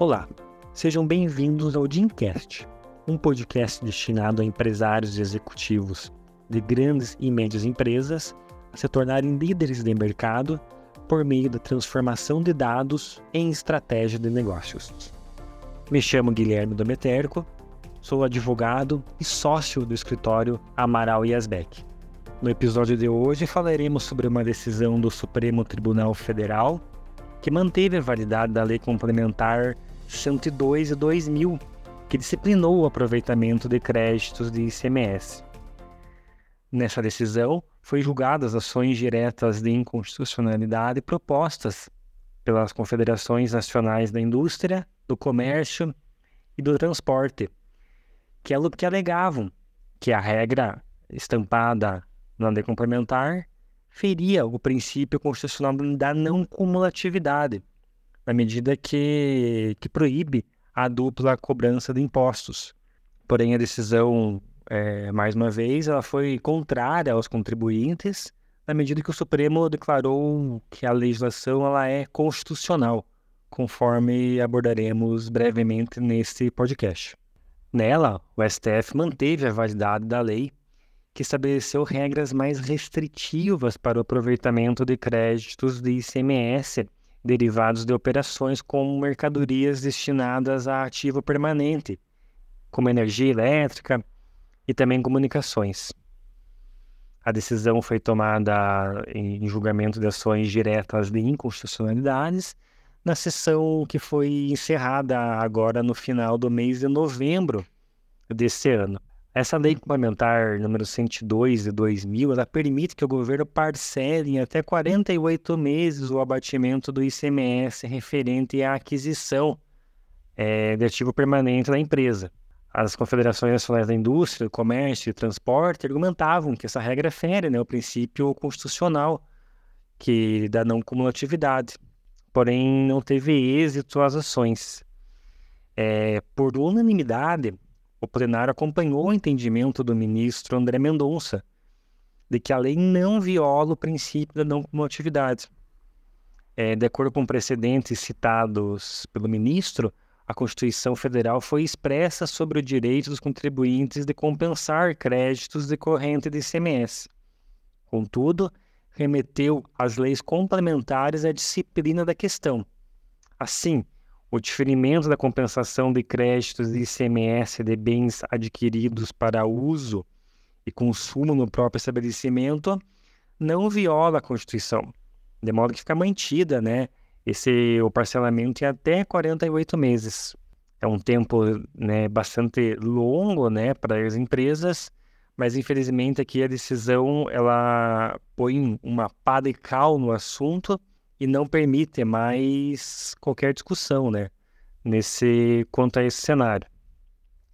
Olá, sejam bem-vindos ao Dimcast, um podcast destinado a empresários e executivos de grandes e médias empresas a se tornarem líderes de mercado por meio da transformação de dados em estratégia de negócios. Me chamo Guilherme Dometerco, sou advogado e sócio do escritório Amaral e Asbeck. No episódio de hoje falaremos sobre uma decisão do Supremo Tribunal Federal que manteve a validade da Lei Complementar 102 de 2000, que disciplinou o aproveitamento de créditos de ICMS. Nessa decisão, foi julgadas ações diretas de inconstitucionalidade propostas pelas Confederações Nacionais da Indústria, do Comércio e do Transporte, que, que alegavam que a regra estampada na lei complementar feria o princípio constitucional da não cumulatividade, na medida que, que proíbe a dupla cobrança de impostos. Porém, a decisão, é, mais uma vez, ela foi contrária aos contribuintes, na medida que o Supremo declarou que a legislação ela é constitucional, conforme abordaremos brevemente neste podcast. Nela, o STF manteve a validade da lei que estabeleceu regras mais restritivas para o aproveitamento de créditos de ICMS derivados de operações com mercadorias destinadas a ativo permanente, como energia elétrica e também comunicações. A decisão foi tomada em julgamento de ações diretas de inconstitucionalidades na sessão que foi encerrada agora no final do mês de novembro deste ano. Essa lei complementar número 102 de 2000, ela permite que o governo parcele em até 48 meses o abatimento do ICMS referente à aquisição é, de ativo permanente da empresa. As confederações nacionais da indústria, do comércio e transporte argumentavam que essa regra fere né, o princípio constitucional que da não cumulatividade, porém não teve êxito as ações. É, por unanimidade, o plenário acompanhou o entendimento do ministro André Mendonça de que a lei não viola o princípio da não cumulatividade. É, de acordo com precedentes citados pelo ministro, a Constituição Federal foi expressa sobre o direito dos contribuintes de compensar créditos decorrentes de ICMS. Contudo, remeteu às leis complementares a disciplina da questão. Assim, o diferimento da compensação de créditos de ICMS de bens adquiridos para uso e consumo no próprio estabelecimento não viola a Constituição, de modo que fica mantida, né, esse o parcelamento em até 48 meses. É um tempo, né, bastante longo, né, para as empresas, mas infelizmente aqui a decisão ela põe uma pá de cal no assunto e não permite mais qualquer discussão, né, nesse quanto a esse cenário.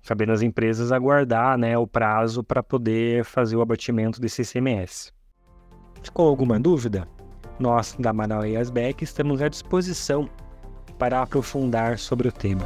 Cabendo às empresas aguardar, né, o prazo para poder fazer o abatimento desse ICMS. Ficou alguma dúvida? Nós, da Manaus e Asbeck, estamos à disposição para aprofundar sobre o tema.